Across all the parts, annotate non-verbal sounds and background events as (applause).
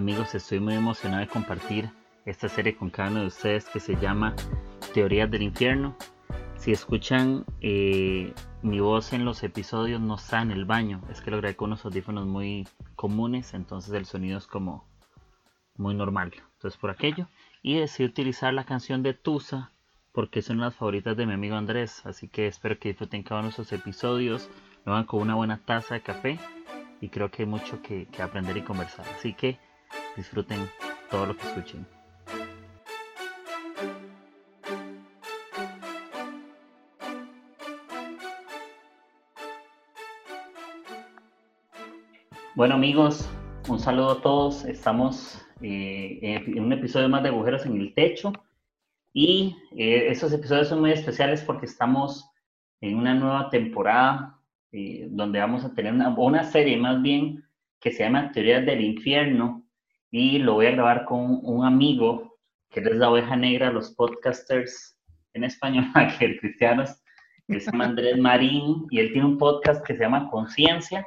Amigos, estoy muy emocionado de compartir esta serie con cada uno de ustedes que se llama Teorías del Infierno. Si escuchan eh, mi voz en los episodios no está en el baño, es que lo grabé con unos audífonos muy comunes, entonces el sonido es como muy normal. Entonces por aquello. Y decidí utilizar la canción de Tusa porque son las favoritas de mi amigo Andrés. Así que espero que disfruten cada uno de esos episodios. Lo hagan con una buena taza de café. Y creo que hay mucho que aprender y conversar. Así que disfruten todo lo que escuchen. Bueno amigos, un saludo a todos. Estamos eh, en un episodio más de Agujeros en el Techo. Y eh, esos episodios son muy especiales porque estamos en una nueva temporada eh, donde vamos a tener una, una, serie más bien que se llama Teorías del Infierno y lo voy a grabar con un amigo que es la oveja negra, los podcasters en español, (laughs) que cristianos, que se llama Andrés Marín y él tiene un podcast que se llama Conciencia,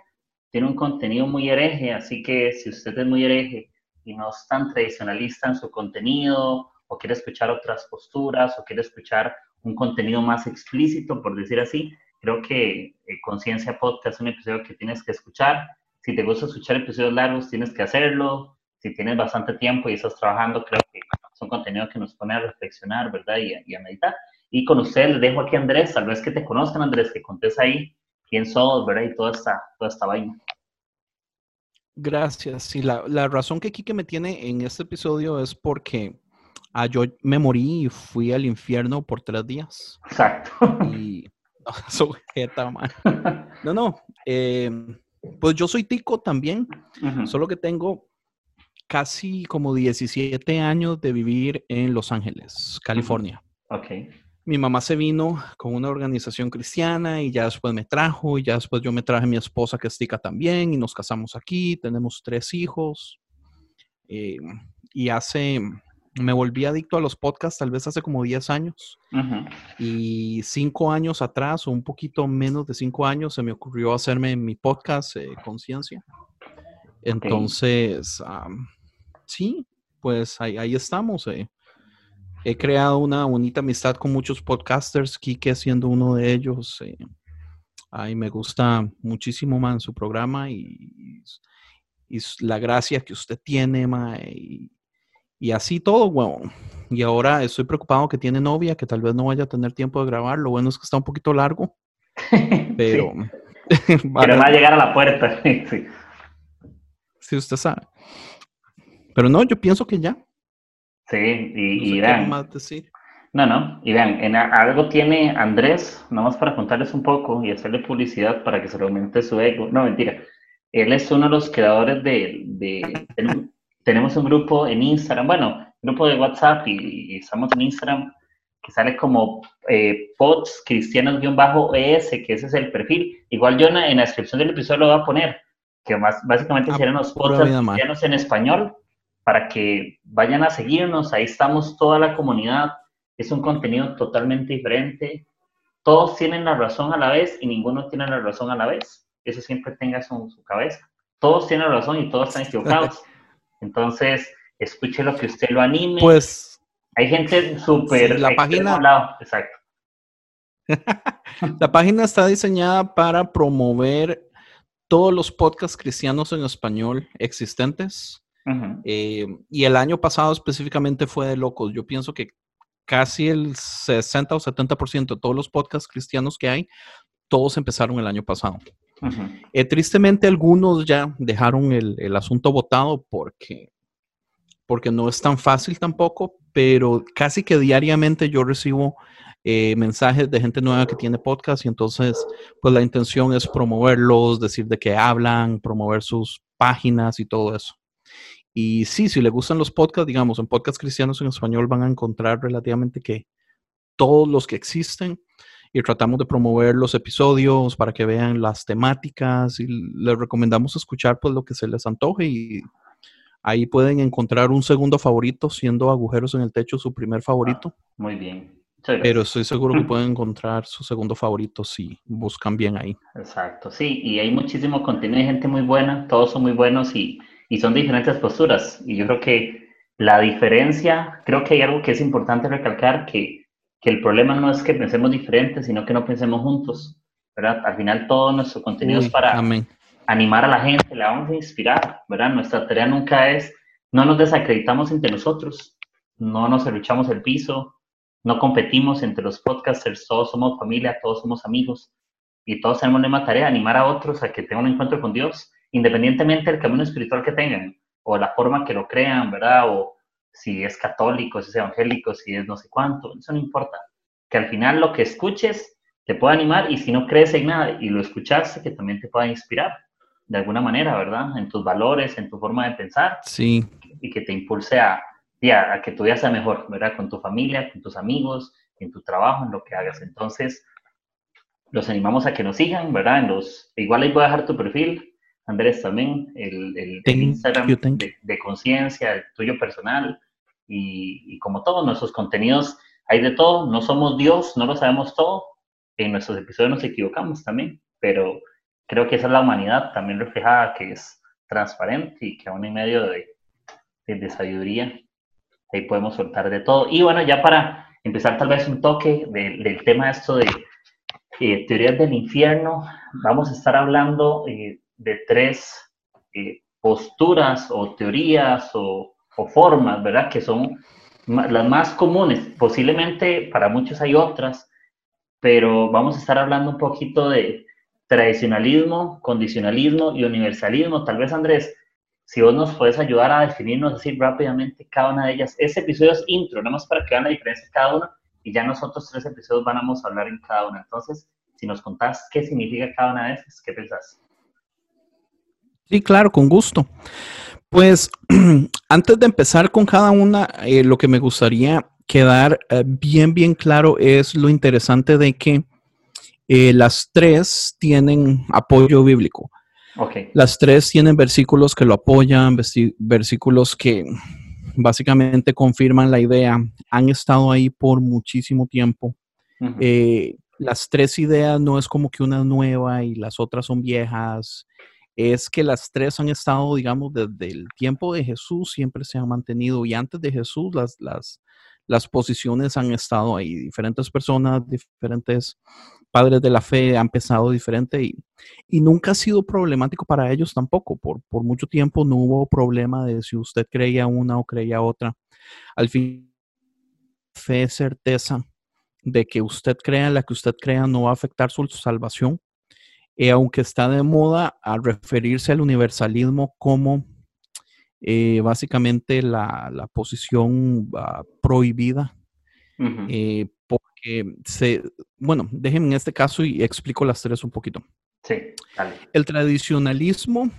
tiene un contenido muy hereje, así que si usted es muy hereje y no es tan tradicionalista en su contenido o quiere escuchar otras posturas o quiere escuchar un contenido más explícito, por decir así, creo que eh, Conciencia Podcast es un episodio que tienes que escuchar. Si te gusta escuchar episodios largos, tienes que hacerlo. Si tienes bastante tiempo y estás trabajando, creo que es un contenido que nos pone a reflexionar, ¿verdad? Y a, y a meditar. Y con ustedes les dejo aquí a Andrés, tal vez que te conozcan, Andrés, que contés ahí quién sos, ¿verdad? Y toda esta, toda esta vaina. Gracias. Sí, la, la razón que Kike me tiene en este episodio es porque Ah, yo me morí y fui al infierno por tres días. Exacto. Y (laughs) sujeta, man. No, no. Eh, pues yo soy tico también, uh -huh. solo que tengo casi como 17 años de vivir en Los Ángeles, California. Ok. Mi mamá se vino con una organización cristiana y ya después me trajo y ya después yo me traje a mi esposa que es tica también y nos casamos aquí, tenemos tres hijos. Eh, y hace me volví adicto a los podcasts tal vez hace como 10 años. Uh -huh. Y cinco años atrás, o un poquito menos de cinco años, se me ocurrió hacerme mi podcast, eh, Conciencia. Entonces, okay. um, sí, pues ahí, ahí estamos. Eh. He creado una bonita amistad con muchos podcasters, Kike siendo uno de ellos. Eh. Ay, me gusta muchísimo, man, su programa y, y, la gracia que usted tiene, ma, y, y así todo, bueno. Y ahora estoy preocupado que tiene novia, que tal vez no vaya a tener tiempo de grabar. Lo bueno es que está un poquito largo. Pero. (laughs) sí. pero va a (laughs) llegar a la puerta. (laughs) sí. Sí, usted sabe. Pero no, yo pienso que ya. Sí, y, no sé y vean. más decir. No, no, y vean, en algo tiene Andrés, nomás para contarles un poco y hacerle publicidad para que se le aumente su ego. No, mentira. Él es uno de los creadores de, de, de tenemos un grupo en Instagram, bueno, grupo de WhatsApp y, y estamos en Instagram que sale como eh, pods cristianos-es, que ese es el perfil. Igual yo en la, en la, descripción del episodio lo voy a poner, que más básicamente ah, serán los pods cristianos en español, para que vayan a seguirnos, ahí estamos toda la comunidad, es un contenido totalmente diferente, todos tienen la razón a la vez y ninguno tiene la razón a la vez, eso siempre tenga eso en su cabeza, todos tienen razón y todos están equivocados. (laughs) Entonces, escuche lo que usted lo anime. Pues. Hay gente súper. Sí, la página. Lado. Exacto. (laughs) la página está diseñada para promover todos los podcasts cristianos en español existentes. Uh -huh. eh, y el año pasado específicamente fue de locos. Yo pienso que casi el 60 o 70% de todos los podcasts cristianos que hay, todos empezaron el año pasado. Uh -huh. eh, tristemente algunos ya dejaron el, el, asunto votado porque, porque no es tan fácil tampoco, pero casi que diariamente yo recibo eh, mensajes de gente nueva que tiene podcast y entonces pues la intención es promoverlos, decir de qué hablan, promover sus páginas y todo eso. Y sí, si le gustan los podcasts, digamos, en podcasts cristianos en español van a encontrar relativamente que todos los que existen, y tratamos de promover los episodios para que vean las temáticas y les recomendamos escuchar pues lo que se les antoje y ahí pueden encontrar un segundo favorito siendo agujeros en el techo su primer favorito. Ah, muy bien. Pero estoy seguro que pueden encontrar su segundo favorito si buscan bien ahí. Exacto, sí, y hay muchísimo contenido de gente muy buena, todos son muy buenos y, y son diferentes posturas. Y yo creo que la diferencia, creo que hay algo que es importante recalcar, que, que el problema no es que pensemos diferentes, sino que no pensemos juntos, ¿verdad? Al final todo nuestro contenido es para animar a la gente, la vamos a inspirar, ¿verdad? Nuestra tarea nunca es, no nos desacreditamos entre nosotros, no nos luchamos el piso, no competimos entre los podcasters, todos somos familia, todos somos amigos y todos tenemos la misma tarea, animar a otros a que tengan un encuentro con Dios, independientemente del camino espiritual que tengan o la forma que lo crean, ¿verdad? O si es católico, si es evangélico, si es no sé cuánto, eso no importa. Que al final lo que escuches te pueda animar y si no crees en nada y lo escuchaste, que también te pueda inspirar de alguna manera, ¿verdad? En tus valores, en tu forma de pensar. Sí. Y que te impulse a, a, que tu día sea mejor, ¿verdad? Con tu familia, con tus amigos, en tu trabajo, en lo que hagas. Entonces, los animamos a que nos sigan, ¿verdad? En los, igual ahí voy a dejar tu perfil, Andrés también, el, el, Instagram de, conciencia, el tuyo personal, y, como todos nuestros contenidos, hay de todo, no somos Dios, no lo sabemos todo, en nuestros episodios nos equivocamos también, pero creo que esa es la humanidad también reflejada, que es transparente y que aún en medio de, de, sabiduría, ahí podemos soltar de todo. Y bueno, ya para empezar tal vez un toque del tema esto de eh, teorías del infierno, vamos a estar hablando eh, de tres eh, posturas o teorías o, formas, ¿verdad? Que son las más comunes. Posiblemente para muchos hay otras, pero vamos a estar hablando un poquito de tradicionalismo, condicionalismo y universalismo. Tal vez, Andrés, si vos nos puedes ayudar a definirnos así rápidamente cada una de ellas. Ese episodio es intro, nada más para que vean la diferencia de cada una, y ya nosotros tres episodios vamos a hablar en cada una. Entonces, si nos contás qué significa cada una de esas, ¿qué pensás? Sí, claro, con gusto. Pues (clears throat) antes de empezar con cada una, eh, lo que me gustaría quedar eh, bien, bien claro es lo interesante de que eh, las tres tienen apoyo bíblico. Okay. Las tres tienen versículos que lo apoyan, versículos que básicamente confirman la idea. Han estado ahí por muchísimo tiempo. las tres ideas no es como que una nueva y las otras son viejas es que las tres han estado, digamos, desde el tiempo de Jesús, siempre se han mantenido y antes de Jesús las, las, las posiciones han estado ahí. Diferentes personas, diferentes padres de la fe han pensado diferente y, y nunca ha sido problemático para ellos tampoco. Por, por mucho tiempo no hubo problema de si usted creía una o creía otra. Al fin, fe certeza de que usted crea la que usted crea no va a afectar su salvación eh, aunque está de moda a referirse al universalismo como eh, básicamente la, posición ah, prohibida, eh, se, bueno, déjenme en este caso y explico las tres un poquito. Sí, El tradicionalismo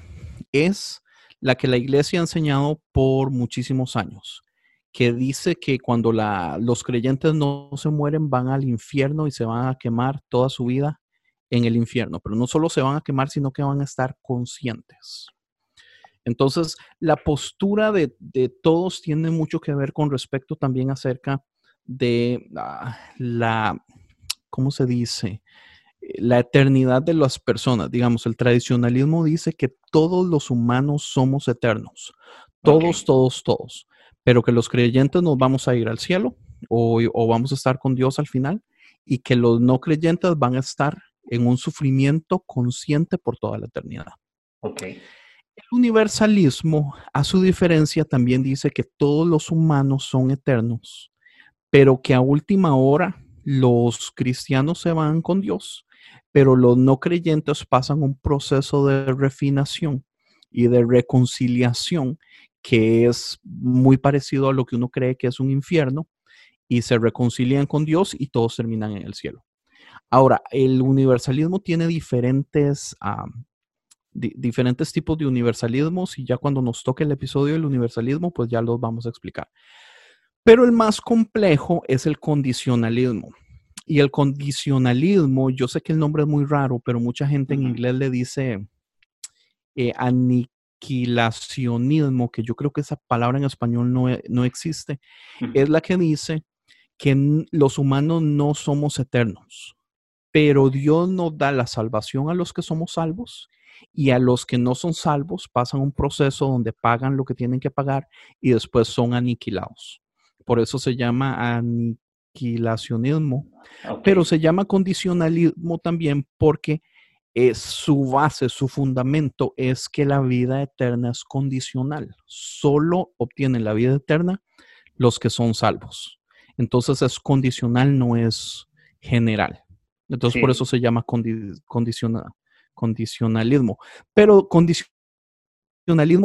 es la que la iglesia ha enseñado por muchísimos años, que dice que cuando la, los creyentes no se mueren van al infierno y se van a quemar toda su vida en el infierno, pero no solo se van a quemar, sino que van a estar conscientes. Entonces, la postura de, todos tiene mucho que ver con respecto también acerca de ah, la, ¿cómo se dice? La eternidad de las personas. Digamos, el tradicionalismo dice que todos los humanos somos eternos. Todos, todos, todos. Pero que los creyentes nos vamos a ir al cielo o, o vamos a estar con Dios al final y que los no creyentes van a estar en un sufrimiento consciente por toda la eternidad. Okay. El universalismo, a su diferencia, también dice que todos los humanos son eternos, pero que a última hora los cristianos se van con Dios, pero los no creyentes pasan un proceso de refinación y de reconciliación que es muy parecido a lo que uno cree que es un infierno y se reconcilian con Dios y todos terminan en el cielo. Ahora, el universalismo tiene diferentes, diferentes tipos de universalismos y ya cuando nos toque el episodio del universalismo, pues ya los vamos a explicar. Pero el más complejo es el condicionalismo. Y el condicionalismo, yo sé que el nombre es muy raro, pero mucha gente en inglés le dice eh, aniquilacionismo, que yo creo que esa palabra en español no, e, existe, es la que dice que los humanos no somos eternos pero Dios nos da la salvación a los que somos salvos y a los que no son salvos pasan un proceso donde pagan lo que tienen que pagar y después son aniquilados. Por eso se llama aniquilacionismo, pero se llama condicionalismo también porque es su base, su fundamento es que la vida eterna es condicional. Solo obtienen la vida eterna los que son salvos. Entonces es condicional, no es general. Entonces por eso se llama condicionalismo. Pero condicionalismo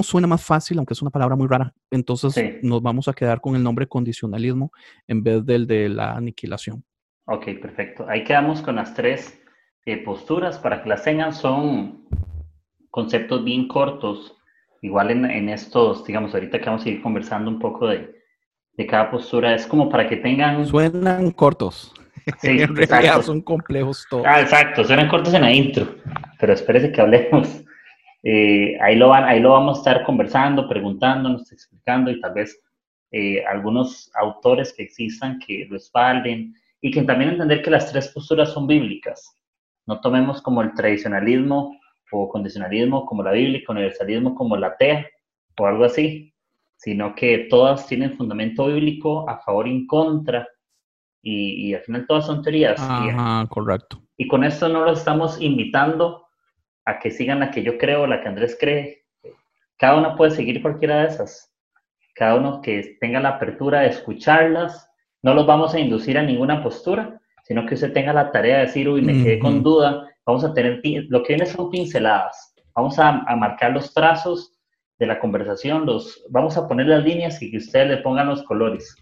suena más fácil, aunque es una palabra muy rara. Entonces nos vamos a quedar con el nombre condicionalismo en vez del de la aniquilación. Ok, perfecto. Ahí quedamos con las tres eh, posturas. Para que las tengan son conceptos bien cortos. Igual en, en, estos, digamos, ahorita que vamos a ir conversando un poco de, de cada postura, es como para que tengan... Suenan cortos. Sí, (laughs) en realidad son complejos todos. Ah, exacto, suenan cortos en la intro, pero espérese que hablemos. Eh, ahí, lo van, ahí lo vamos a estar conversando, preguntándonos, explicando y tal vez eh, algunos autores que existan que lo espalden y que también entender que las tres posturas son bíblicas. No tomemos como el tradicionalismo o condicionalismo como la bíblica, universalismo como la atea o algo así, sino que todas tienen fundamento bíblico a favor y en contra y, al final todas son teorías. Ajá, correcto. Y con esto no los estamos invitando a que sigan la que yo creo, la que Andrés cree. Cada uno puede seguir cualquiera de esas. Cada uno que tenga la apertura de escucharlas. No los vamos a inducir a ninguna postura, sino que usted tenga la tarea de decir, uy, me quedé con duda. Vamos a tener, lo que viene son pinceladas. Vamos a, a marcar los trazos de la conversación, los, vamos a poner las líneas y que ustedes le pongan los colores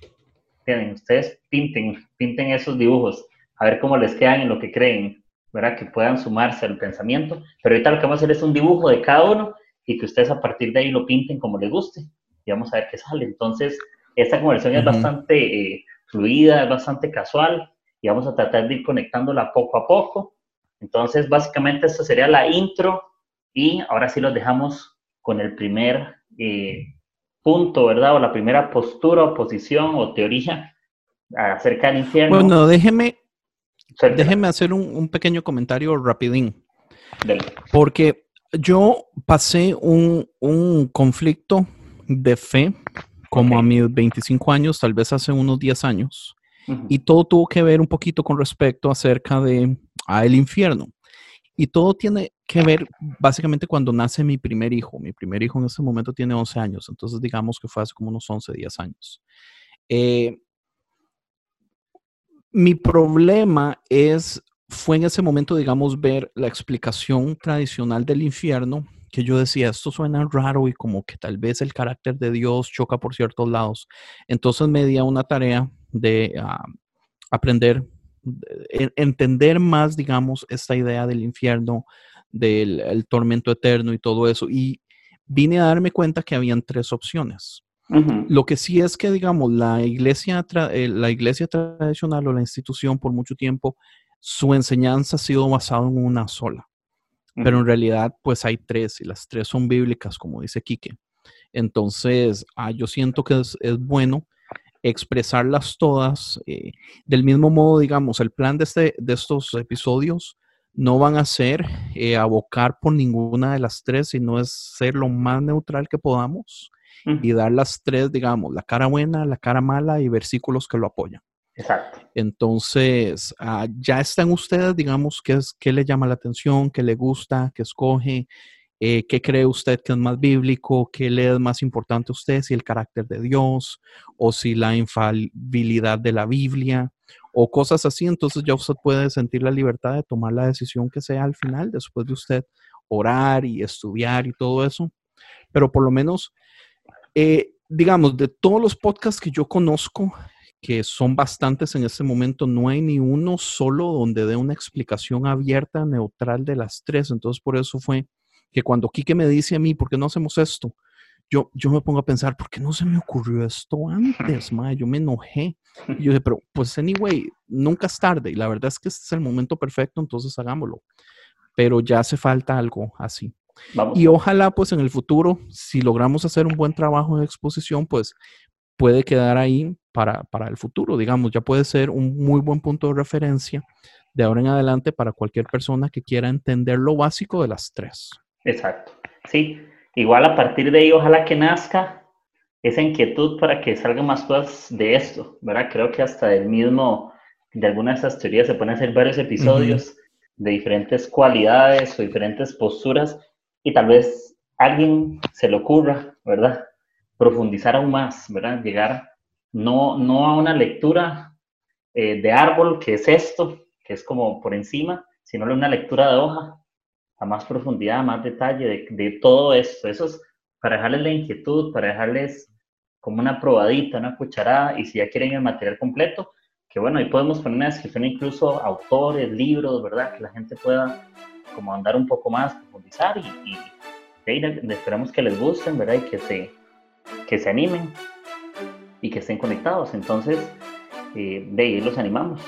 tienen, ustedes pinten, pinten esos dibujos, a ver cómo les quedan en lo que creen, ¿verdad? Que puedan sumarse al pensamiento. Pero ahorita lo que vamos a hacer es un dibujo de cada uno y que ustedes a partir de ahí lo pinten como les guste y vamos a ver qué sale. Entonces, esta conversación es bastante eh, fluida, es bastante casual y vamos a tratar de ir conectándola poco a poco. Entonces, básicamente, esto sería la intro y ahora sí los dejamos con el primer eh, punto, ¿verdad? O la primera postura o posición o teoría acerca del infierno. Bueno, déjeme, déjeme hacer un, pequeño comentario rapidín. Porque yo pasé un, un, de fe como a mis 25 años, tal vez hace unos 10 años, y todo tuvo que ver un poquito con respecto acerca de a el infierno. Y todo tiene que ver básicamente cuando nace mi primer hijo. Mi primer hijo en ese momento tiene 11 años, entonces digamos que fue hace como unos 11, 10 años. Eh, mi problema es, fue en ese momento, digamos, ver la explicación tradicional del infierno, que yo decía, esto suena raro y como que tal vez el carácter de Dios choca por ciertos lados. Entonces me di a una tarea de aprender entender más, digamos, esta idea del infierno, del tormento eterno y todo eso. Y vine a darme cuenta que habían tres opciones. Lo que sí es que, digamos, la iglesia, eh, la iglesia tradicional o la institución por mucho tiempo, su enseñanza ha sido basada en una sola. Pero en realidad, pues hay tres y las tres son bíblicas, como dice Quique. Entonces, ah, yo siento que es, es bueno expresarlas todas. Eh, del mismo modo, digamos, el plan de, este, de estos episodios no van a ser eh, abocar por ninguna de las tres, sino es ser lo más neutral que podamos y dar las tres, digamos, la cara buena, la cara mala y versículos que lo apoyan. Exacto. Entonces, ah, ya están ustedes, digamos, qué, es, qué le llama la atención, qué le gusta, qué escoge, eh, ¿Qué cree usted que es más bíblico? ¿Qué le es más importante a usted? Si el carácter de Dios o si la infalibilidad de la Biblia o cosas así. Entonces ya usted puede sentir la libertad de tomar la decisión que sea al final, después de usted orar y estudiar y todo eso. Pero por lo menos, eh, digamos, de todos los podcasts que yo conozco, que son bastantes en este momento, no hay ni uno solo donde dé una explicación abierta, neutral de las tres. Entonces por eso fue que cuando Quique me dice a mí, ¿por qué no hacemos esto? Yo, yo me pongo a pensar, ¿por qué no se me ocurrió esto antes, (laughs) ma? Yo me enojé. Y yo dije, pero pues anyway, nunca es tarde. Y la verdad es que este es el momento perfecto, entonces hagámoslo. Pero ya hace falta algo así. Y ojalá, pues en el futuro, si logramos hacer un buen trabajo de exposición, pues puede quedar ahí para, para el futuro, digamos, ya puede ser un muy buen punto de referencia de ahora en adelante para cualquier persona que quiera entender lo básico de las tres. Exacto. Sí, igual a partir de ahí, ojalá que nazca esa inquietud para que salgan más cosas de esto, ¿verdad? Creo que hasta el mismo, de algunas de esas teorías se pueden hacer varios episodios de diferentes cualidades o diferentes posturas y tal vez alguien se le ocurra, ¿verdad? Profundizar aún más, ¿verdad? Llegar no, no a una lectura eh, de árbol, que es esto, que es como por encima, sino a una lectura de hoja, a más profundidad, a más detalle de, de todo esto. Eso es para dejarles la inquietud, para dejarles como una probadita, una cucharada, y si ya quieren el material completo, que bueno, ahí podemos poner una descripción incluso autores, libros, ¿verdad? Que la gente pueda como andar un poco más, profundizar y, y, esperamos que les gusten, ¿verdad? Y que se, que se animen y que estén conectados. Entonces, eh, de ahí los animamos.